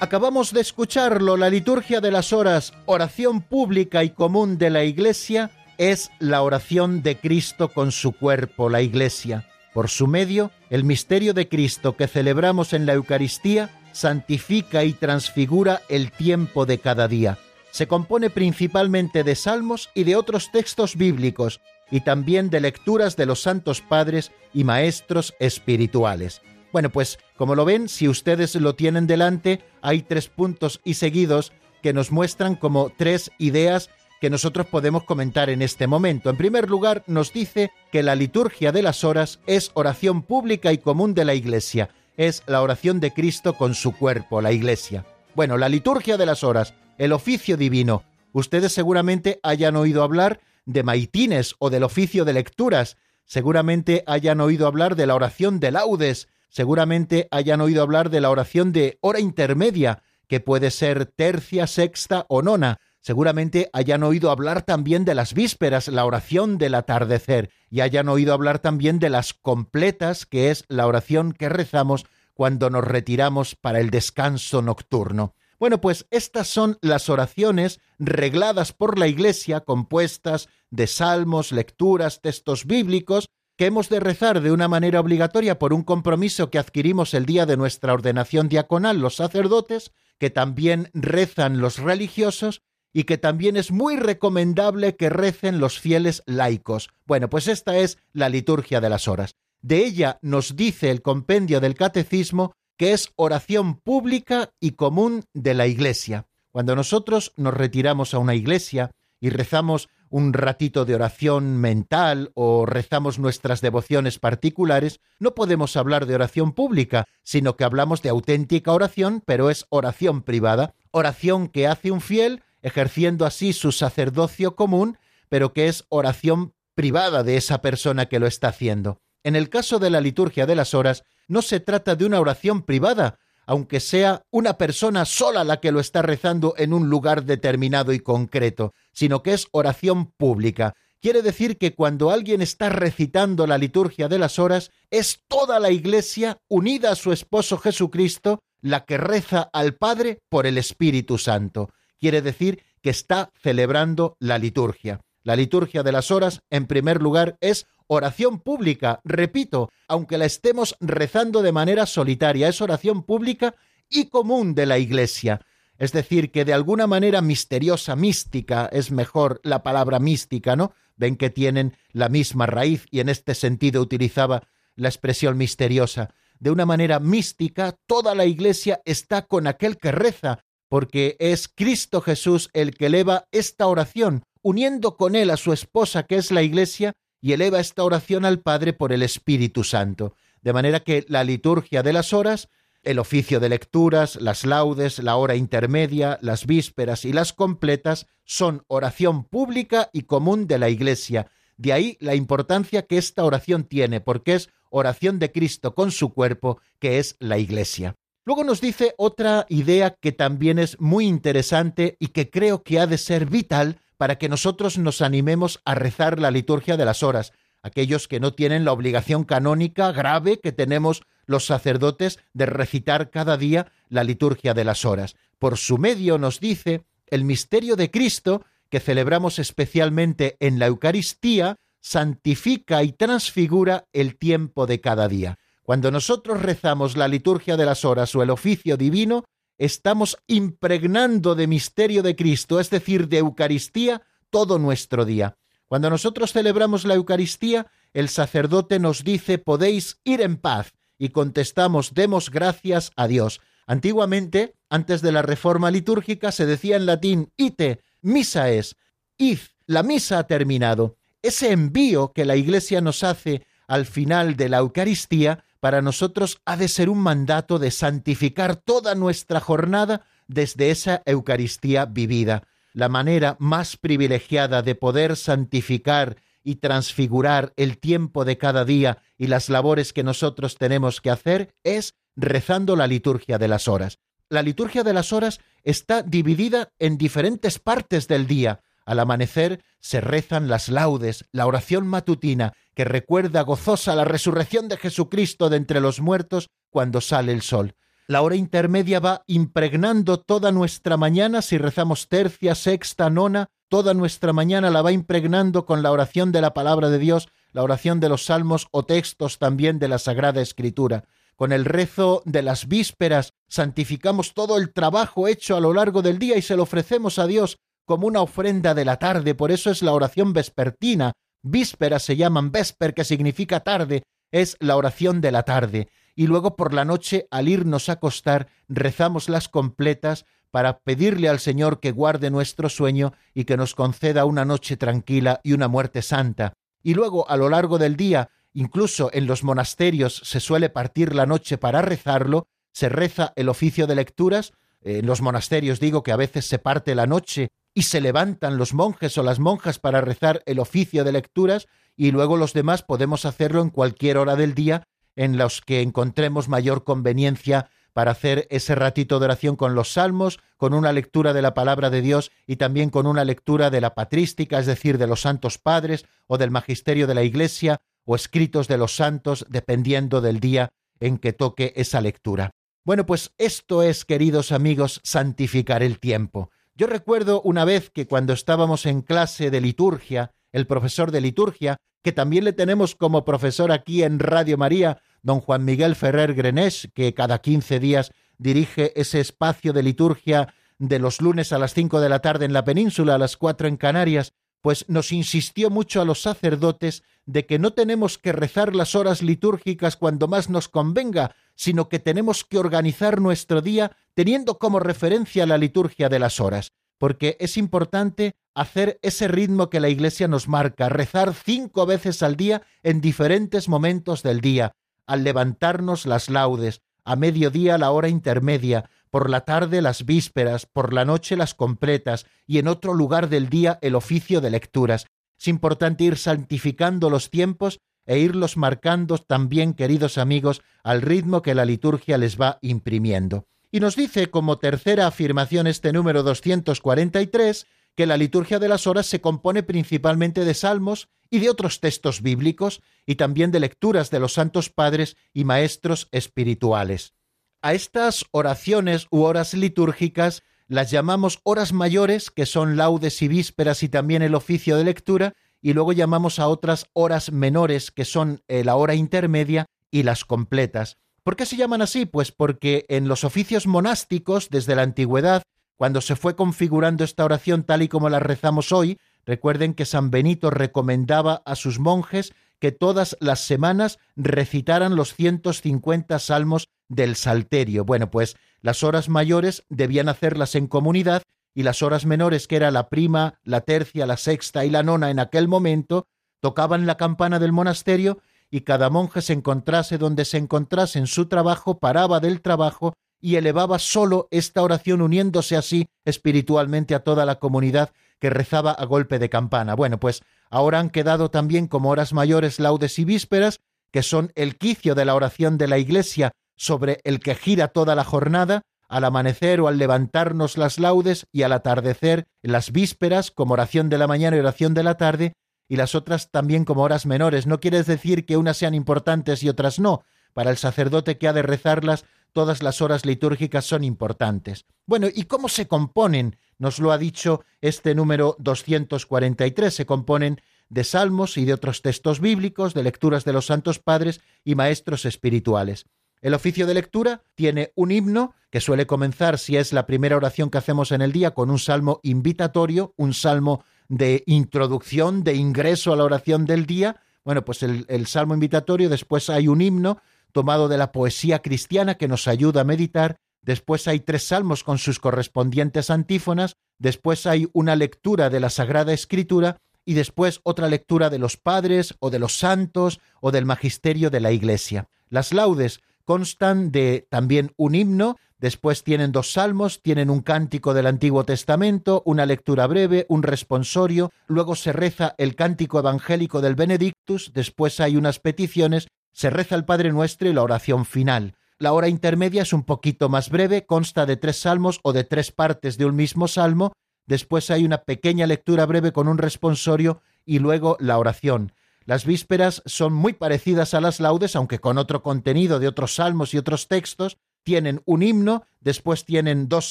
Acabamos de escucharlo, la liturgia de las horas, oración pública y común de la Iglesia, es la oración de Cristo con su cuerpo, la Iglesia. Por su medio, el misterio de Cristo que celebramos en la Eucaristía santifica y transfigura el tiempo de cada día. Se compone principalmente de salmos y de otros textos bíblicos, y también de lecturas de los santos padres y maestros espirituales. Bueno, pues como lo ven, si ustedes lo tienen delante, hay tres puntos y seguidos que nos muestran como tres ideas que nosotros podemos comentar en este momento. En primer lugar, nos dice que la liturgia de las horas es oración pública y común de la Iglesia, es la oración de Cristo con su cuerpo, la Iglesia. Bueno, la liturgia de las horas, el oficio divino. Ustedes seguramente hayan oído hablar de maitines o del oficio de lecturas, seguramente hayan oído hablar de la oración de laudes, seguramente hayan oído hablar de la oración de hora intermedia, que puede ser tercia, sexta o nona. Seguramente hayan oído hablar también de las vísperas, la oración del atardecer, y hayan oído hablar también de las completas, que es la oración que rezamos cuando nos retiramos para el descanso nocturno. Bueno, pues estas son las oraciones regladas por la Iglesia, compuestas de salmos, lecturas, textos bíblicos, que hemos de rezar de una manera obligatoria por un compromiso que adquirimos el día de nuestra ordenación diaconal los sacerdotes, que también rezan los religiosos y que también es muy recomendable que recen los fieles laicos. Bueno, pues esta es la liturgia de las horas. De ella nos dice el compendio del catecismo que es oración pública y común de la Iglesia. Cuando nosotros nos retiramos a una iglesia y rezamos un ratito de oración mental o rezamos nuestras devociones particulares, no podemos hablar de oración pública, sino que hablamos de auténtica oración, pero es oración privada, oración que hace un fiel, ejerciendo así su sacerdocio común, pero que es oración privada de esa persona que lo está haciendo. En el caso de la liturgia de las horas, no se trata de una oración privada, aunque sea una persona sola la que lo está rezando en un lugar determinado y concreto, sino que es oración pública. Quiere decir que cuando alguien está recitando la liturgia de las horas, es toda la Iglesia unida a su esposo Jesucristo la que reza al Padre por el Espíritu Santo. Quiere decir que está celebrando la liturgia. La liturgia de las horas, en primer lugar, es oración pública, repito, aunque la estemos rezando de manera solitaria, es oración pública y común de la Iglesia. Es decir, que de alguna manera misteriosa, mística, es mejor la palabra mística, ¿no? Ven que tienen la misma raíz y en este sentido utilizaba la expresión misteriosa. De una manera mística, toda la Iglesia está con aquel que reza, porque es Cristo Jesús el que eleva esta oración, uniendo con él a su esposa, que es la Iglesia, y eleva esta oración al Padre por el Espíritu Santo. De manera que la liturgia de las horas, el oficio de lecturas, las laudes, la hora intermedia, las vísperas y las completas son oración pública y común de la Iglesia. De ahí la importancia que esta oración tiene, porque es oración de Cristo con su cuerpo, que es la Iglesia. Luego nos dice otra idea que también es muy interesante y que creo que ha de ser vital para que nosotros nos animemos a rezar la liturgia de las horas, aquellos que no tienen la obligación canónica grave que tenemos los sacerdotes de recitar cada día la liturgia de las horas. Por su medio nos dice el misterio de Cristo, que celebramos especialmente en la Eucaristía, santifica y transfigura el tiempo de cada día. Cuando nosotros rezamos la liturgia de las horas o el oficio divino, estamos impregnando de misterio de Cristo, es decir, de Eucaristía, todo nuestro día. Cuando nosotros celebramos la Eucaristía, el sacerdote nos dice podéis ir en paz y contestamos demos gracias a Dios. Antiguamente, antes de la reforma litúrgica, se decía en latín ite, misa es, id, la misa ha terminado. Ese envío que la Iglesia nos hace al final de la Eucaristía, para nosotros ha de ser un mandato de santificar toda nuestra jornada desde esa Eucaristía vivida. La manera más privilegiada de poder santificar y transfigurar el tiempo de cada día y las labores que nosotros tenemos que hacer es rezando la liturgia de las horas. La liturgia de las horas está dividida en diferentes partes del día. Al amanecer se rezan las laudes, la oración matutina, que recuerda gozosa la resurrección de Jesucristo de entre los muertos cuando sale el sol. La hora intermedia va impregnando toda nuestra mañana si rezamos tercia, sexta, nona, toda nuestra mañana la va impregnando con la oración de la palabra de Dios, la oración de los salmos o textos también de la Sagrada Escritura. Con el rezo de las vísperas santificamos todo el trabajo hecho a lo largo del día y se lo ofrecemos a Dios como una ofrenda de la tarde, por eso es la oración vespertina. Vísperas se llaman vesper, que significa tarde, es la oración de la tarde. Y luego por la noche, al irnos a acostar, rezamos las completas para pedirle al Señor que guarde nuestro sueño y que nos conceda una noche tranquila y una muerte santa. Y luego, a lo largo del día, incluso en los monasterios se suele partir la noche para rezarlo, se reza el oficio de lecturas, en los monasterios digo que a veces se parte la noche y se levantan los monjes o las monjas para rezar el oficio de lecturas y luego los demás podemos hacerlo en cualquier hora del día en los que encontremos mayor conveniencia para hacer ese ratito de oración con los salmos, con una lectura de la palabra de Dios y también con una lectura de la patrística, es decir, de los santos padres o del magisterio de la Iglesia o escritos de los santos, dependiendo del día en que toque esa lectura. Bueno, pues esto es, queridos amigos, santificar el tiempo. Yo recuerdo una vez que cuando estábamos en clase de liturgia, el profesor de liturgia, que también le tenemos como profesor aquí en Radio María, don Juan Miguel Ferrer Grenés, que cada quince días dirige ese espacio de liturgia de los lunes a las cinco de la tarde en la península, a las cuatro en Canarias, pues nos insistió mucho a los sacerdotes de que no tenemos que rezar las horas litúrgicas cuando más nos convenga, sino que tenemos que organizar nuestro día teniendo como referencia la liturgia de las horas, porque es importante hacer ese ritmo que la Iglesia nos marca, rezar cinco veces al día en diferentes momentos del día, al levantarnos las laudes, a mediodía la hora intermedia, por la tarde las vísperas, por la noche las completas y en otro lugar del día el oficio de lecturas. Es importante ir santificando los tiempos e irlos marcando también, queridos amigos, al ritmo que la liturgia les va imprimiendo. Y nos dice como tercera afirmación este número 243 que la liturgia de las horas se compone principalmente de salmos y de otros textos bíblicos y también de lecturas de los santos padres y maestros espirituales. A estas oraciones u horas litúrgicas las llamamos horas mayores, que son laudes y vísperas y también el oficio de lectura, y luego llamamos a otras horas menores, que son eh, la hora intermedia y las completas. ¿Por qué se llaman así? Pues porque en los oficios monásticos, desde la antigüedad, cuando se fue configurando esta oración tal y como la rezamos hoy, recuerden que San Benito recomendaba a sus monjes que todas las semanas recitaran los 150 salmos del Salterio. Bueno, pues las horas mayores debían hacerlas en comunidad y las horas menores, que era la prima, la tercia, la sexta y la nona en aquel momento, tocaban la campana del monasterio y cada monje se encontrase donde se encontrase en su trabajo, paraba del trabajo y elevaba solo esta oración uniéndose así espiritualmente a toda la comunidad que rezaba a golpe de campana. Bueno, pues ahora han quedado también como horas mayores laudes y vísperas, que son el quicio de la oración de la Iglesia sobre el que gira toda la jornada, al amanecer o al levantarnos las laudes y al atardecer las vísperas como oración de la mañana y oración de la tarde y las otras también como horas menores. No quiere decir que unas sean importantes y otras no. Para el sacerdote que ha de rezarlas, todas las horas litúrgicas son importantes. Bueno, ¿y cómo se componen? Nos lo ha dicho este número 243. Se componen de salmos y de otros textos bíblicos, de lecturas de los santos padres y maestros espirituales. El oficio de lectura tiene un himno que suele comenzar, si es la primera oración que hacemos en el día, con un salmo invitatorio, un salmo de introducción, de ingreso a la oración del día. Bueno, pues el, el salmo invitatorio, después hay un himno tomado de la poesía cristiana que nos ayuda a meditar, después hay tres salmos con sus correspondientes antífonas, después hay una lectura de la Sagrada Escritura y después otra lectura de los padres o de los santos o del magisterio de la Iglesia. Las laudes constan de también un himno, después tienen dos salmos, tienen un cántico del Antiguo Testamento, una lectura breve, un responsorio, luego se reza el cántico evangélico del Benedictus, después hay unas peticiones, se reza el Padre Nuestro y la oración final. La hora intermedia es un poquito más breve, consta de tres salmos o de tres partes de un mismo salmo, después hay una pequeña lectura breve con un responsorio y luego la oración. Las vísperas son muy parecidas a las laudes, aunque con otro contenido de otros salmos y otros textos. Tienen un himno, después tienen dos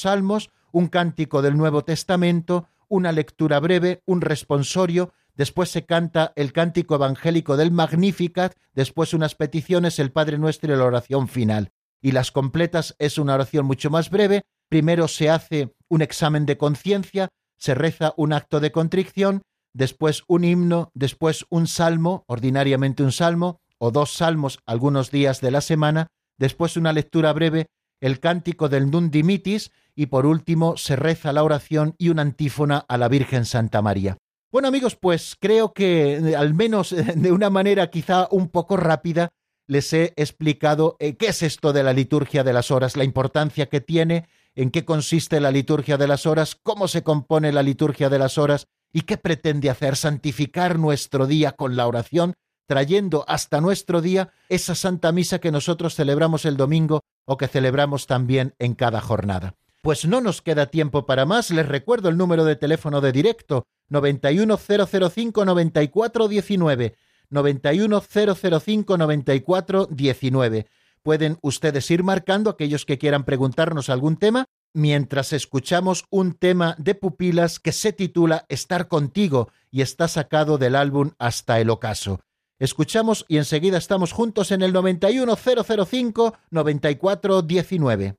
salmos, un cántico del Nuevo Testamento, una lectura breve, un responsorio, después se canta el cántico evangélico del Magnificat, después unas peticiones, el Padre Nuestro y la oración final. Y las completas es una oración mucho más breve. Primero se hace un examen de conciencia, se reza un acto de contrición después un himno, después un salmo, ordinariamente un salmo, o dos salmos algunos días de la semana, después una lectura breve, el cántico del Nun Dimitis, y por último se reza la oración y una antífona a la Virgen Santa María. Bueno amigos, pues creo que eh, al menos de una manera quizá un poco rápida les he explicado eh, qué es esto de la liturgia de las horas, la importancia que tiene, en qué consiste la liturgia de las horas, cómo se compone la liturgia de las horas ¿Y qué pretende hacer? Santificar nuestro día con la oración, trayendo hasta nuestro día esa Santa Misa que nosotros celebramos el domingo o que celebramos también en cada jornada. Pues no nos queda tiempo para más. Les recuerdo el número de teléfono de directo 910059419. 910059419. Pueden ustedes ir marcando aquellos que quieran preguntarnos algún tema mientras escuchamos un tema de pupilas que se titula Estar contigo y está sacado del álbum Hasta el ocaso. Escuchamos y enseguida estamos juntos en el 91005 9419.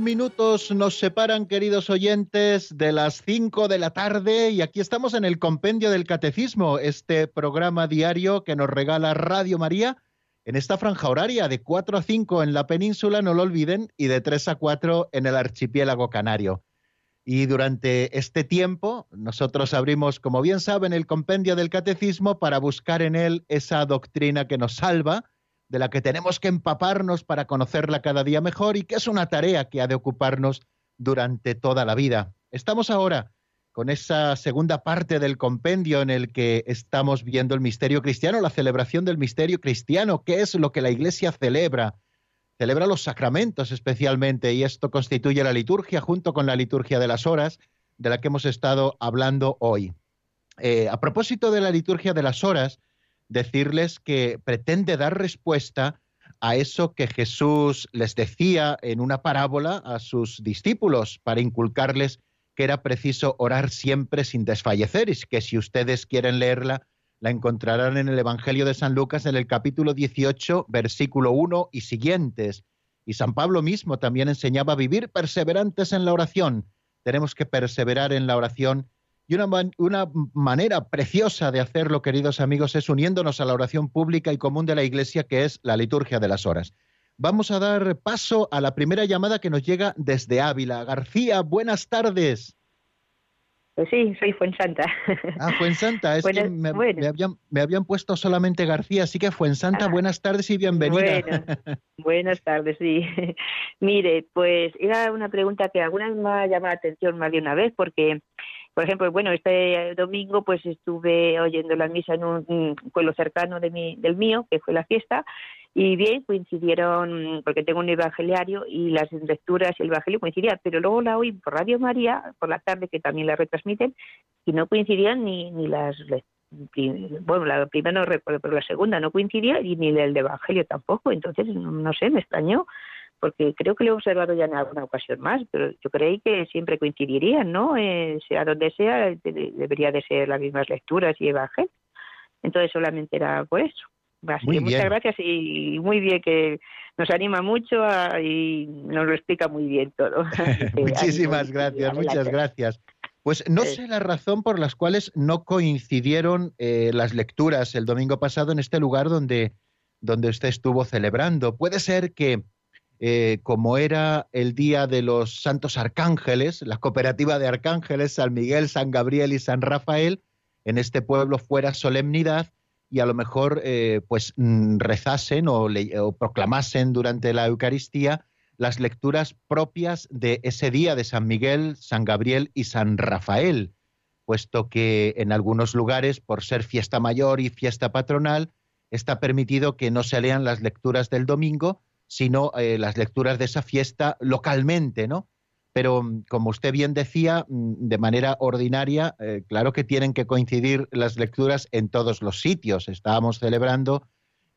Minutos nos separan, queridos oyentes, de las cinco de la tarde y aquí estamos en el Compendio del Catecismo, este programa diario que nos regala Radio María en esta franja horaria de 4 a 5 en la península, no lo olviden, y de 3 a 4 en el archipiélago canario. Y durante este tiempo nosotros abrimos, como bien saben, el Compendio del Catecismo para buscar en él esa doctrina que nos salva, de la que tenemos que empaparnos para conocerla cada día mejor y que es una tarea que ha de ocuparnos durante toda la vida. Estamos ahora con esa segunda parte del compendio en el que estamos viendo el misterio cristiano, la celebración del misterio cristiano, qué es lo que la Iglesia celebra. Celebra los sacramentos especialmente y esto constituye la liturgia junto con la liturgia de las horas de la que hemos estado hablando hoy. Eh, a propósito de la liturgia de las horas, decirles que pretende dar respuesta a eso que Jesús les decía en una parábola a sus discípulos para inculcarles que era preciso orar siempre sin desfallecer y que si ustedes quieren leerla, la encontrarán en el Evangelio de San Lucas en el capítulo 18, versículo 1 y siguientes. Y San Pablo mismo también enseñaba a vivir perseverantes en la oración. Tenemos que perseverar en la oración y una, una, manera preciosa de hacerlo, queridos amigos, es uniéndonos a la oración pública y común de la Iglesia, que es la liturgia de las horas. Vamos a dar paso a la primera llamada que nos llega desde Ávila. García, buenas tardes. Pues sí, soy Fuensanta. Ah, Fuensanta, es que me, habían, me, habían, puesto solamente García, así que Fuensanta, ah, buenas tardes y bienvenida. buenas tardes, sí. Mire, pues era una pregunta que alguna vez me ha llamado la atención más de una vez, porque por ejemplo, bueno, este domingo pues estuve oyendo la misa en un pueblo cercano de mi, del mío, que fue la fiesta, y bien coincidieron, porque tengo un evangeliario y las lecturas y el evangelio coincidían, pero luego la oí por Radio María, por la tarde, que también la retransmiten, y no coincidían ni, ni las bueno, la primera no recuerdo, pero la segunda no coincidía y ni el de evangelio tampoco, entonces no sé, me extrañó porque creo que lo he observado ya en alguna ocasión más, pero yo creí que siempre coincidirían, ¿no? Eh, sea donde sea, debería de ser las mismas lecturas y evangelio. Entonces solamente era por eso. muchas gracias y muy bien que nos anima mucho y nos lo explica muy bien todo. Muchísimas gracias, muchas gracias. Pues no sé la razón por las cuales no coincidieron eh, las lecturas el domingo pasado en este lugar donde, donde usted estuvo celebrando. Puede ser que eh, como era el día de los santos arcángeles, la cooperativa de arcángeles, San Miguel, San Gabriel y San Rafael, en este pueblo fuera solemnidad y a lo mejor eh, pues mm, rezasen o, o proclamasen durante la Eucaristía las lecturas propias de ese día de San Miguel, San Gabriel y San Rafael, puesto que en algunos lugares, por ser fiesta mayor y fiesta patronal, está permitido que no se lean las lecturas del domingo, sino eh, las lecturas de esa fiesta localmente, ¿no? Pero, mm, como usted bien decía, mm, de manera ordinaria, eh, claro que tienen que coincidir las lecturas en todos los sitios. Estábamos celebrando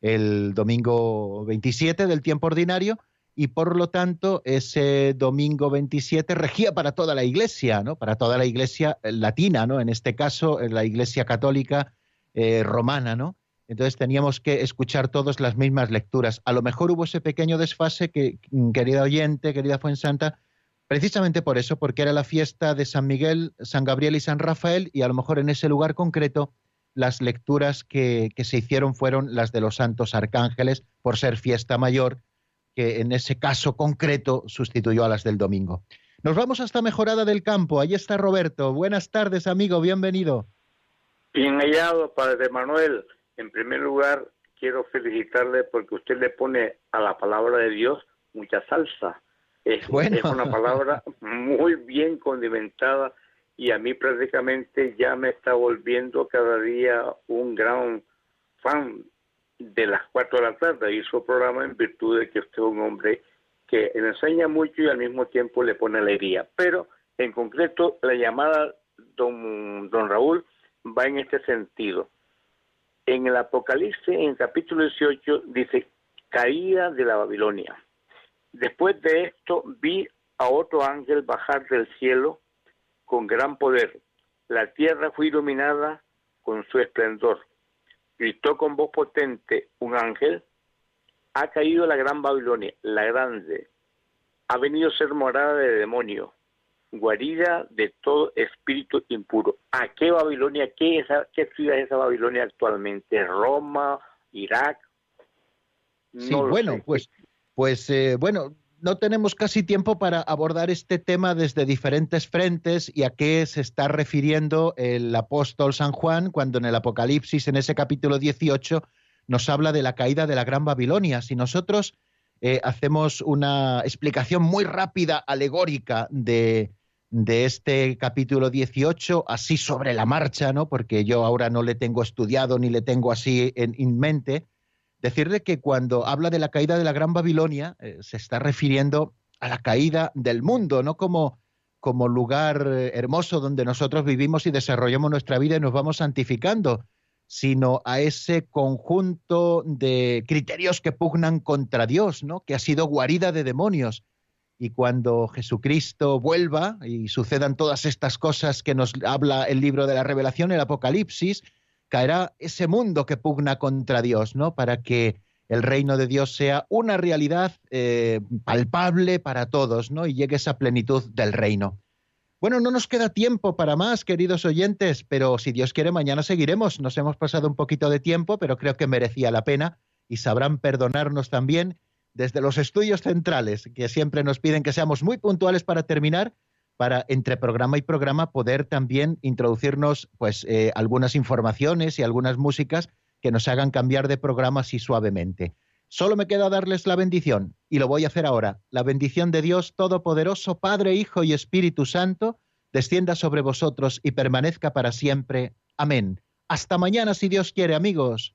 el domingo 27 del tiempo ordinario y por lo tanto ese domingo 27 regía para toda la iglesia, ¿no? Para toda la iglesia latina, ¿no? En este caso, la iglesia católica eh, romana, ¿no? Entonces teníamos que escuchar todos las mismas lecturas. A lo mejor hubo ese pequeño desfase que, mm, querida oyente, querida Fuensanta, precisamente por eso, porque era la fiesta de San Miguel, San Gabriel y San Rafael, y a lo mejor en ese lugar concreto las lecturas que, se hicieron fueron las de los santos arcángeles, por ser fiesta mayor, que en ese caso concreto sustituyó a las del domingo. Nos vamos hasta Mejorada del Campo. Ahí está Roberto. Buenas tardes, amigo. Bienvenido. Bien hallado, Padre Manuel. En primer lugar, quiero felicitarle porque usted le pone a la palabra de Dios mucha salsa. Es, una palabra muy bien condimentada y a mí prácticamente ya me está volviendo cada día un gran fan de las 4 de la tarde hizo programa en virtud de que usted es un hombre que le enseña mucho y al mismo tiempo le pone alegría. Pero en concreto la llamada don, don Raúl va en este sentido. En el Apocalipsis, en capítulo 18, dice, caída de la Babilonia. Después de esto vi a otro ángel bajar del cielo con gran poder. La tierra fue iluminada con su esplendor. Gritó con voz potente un ángel, ha caído la gran Babilonia, la grande, ha venido a ser morada de demonio, guarida de todo espíritu impuro. ¿A qué Babilonia, qué, esa, qué ciudad es esa Babilonia actualmente? ¿Roma, Irak? sí, bueno, pues, pues eh, bueno, no tenemos casi tiempo para abordar este tema desde diferentes frentes y a qué se está refiriendo el apóstol San Juan cuando en el Apocalipsis, en ese capítulo 18, nos habla de la caída de la Gran Babilonia. Si nosotros eh, hacemos una explicación muy rápida, alegórica de, de este capítulo 18, así sobre la marcha, ¿no? porque yo ahora no le tengo estudiado ni le tengo así en, en mente, decirle que cuando habla de la caída de la Gran Babilonia, eh, se está refiriendo a la caída del mundo, no como, como lugar eh, hermoso donde nosotros vivimos y desarrollamos nuestra vida y nos vamos santificando, sino a ese conjunto de criterios que pugnan contra Dios, ¿no? que ha sido guarida de demonios. Y cuando Jesucristo vuelva y sucedan todas estas cosas que nos habla el libro de la Revelación, el Apocalipsis, caerá ese mundo que pugna contra Dios, ¿no? Para que el reino de Dios sea una realidad eh, palpable para todos, ¿no? Y llegue esa plenitud del reino. Bueno, no nos queda tiempo para más, queridos oyentes, pero si Dios quiere, mañana seguiremos. Nos hemos pasado un poquito de tiempo, pero creo que merecía la pena y sabrán perdonarnos también desde los estudios centrales, que siempre nos piden que seamos muy puntuales para terminar, para entre programa y programa poder también introducirnos pues eh, algunas informaciones y algunas músicas que nos hagan cambiar de programa así suavemente. Solo me queda darles la bendición y lo voy a hacer ahora. La bendición de Dios Todopoderoso, Padre, Hijo y Espíritu Santo, descienda sobre vosotros y permanezca para siempre. Amén. Hasta mañana si Dios quiere, amigos.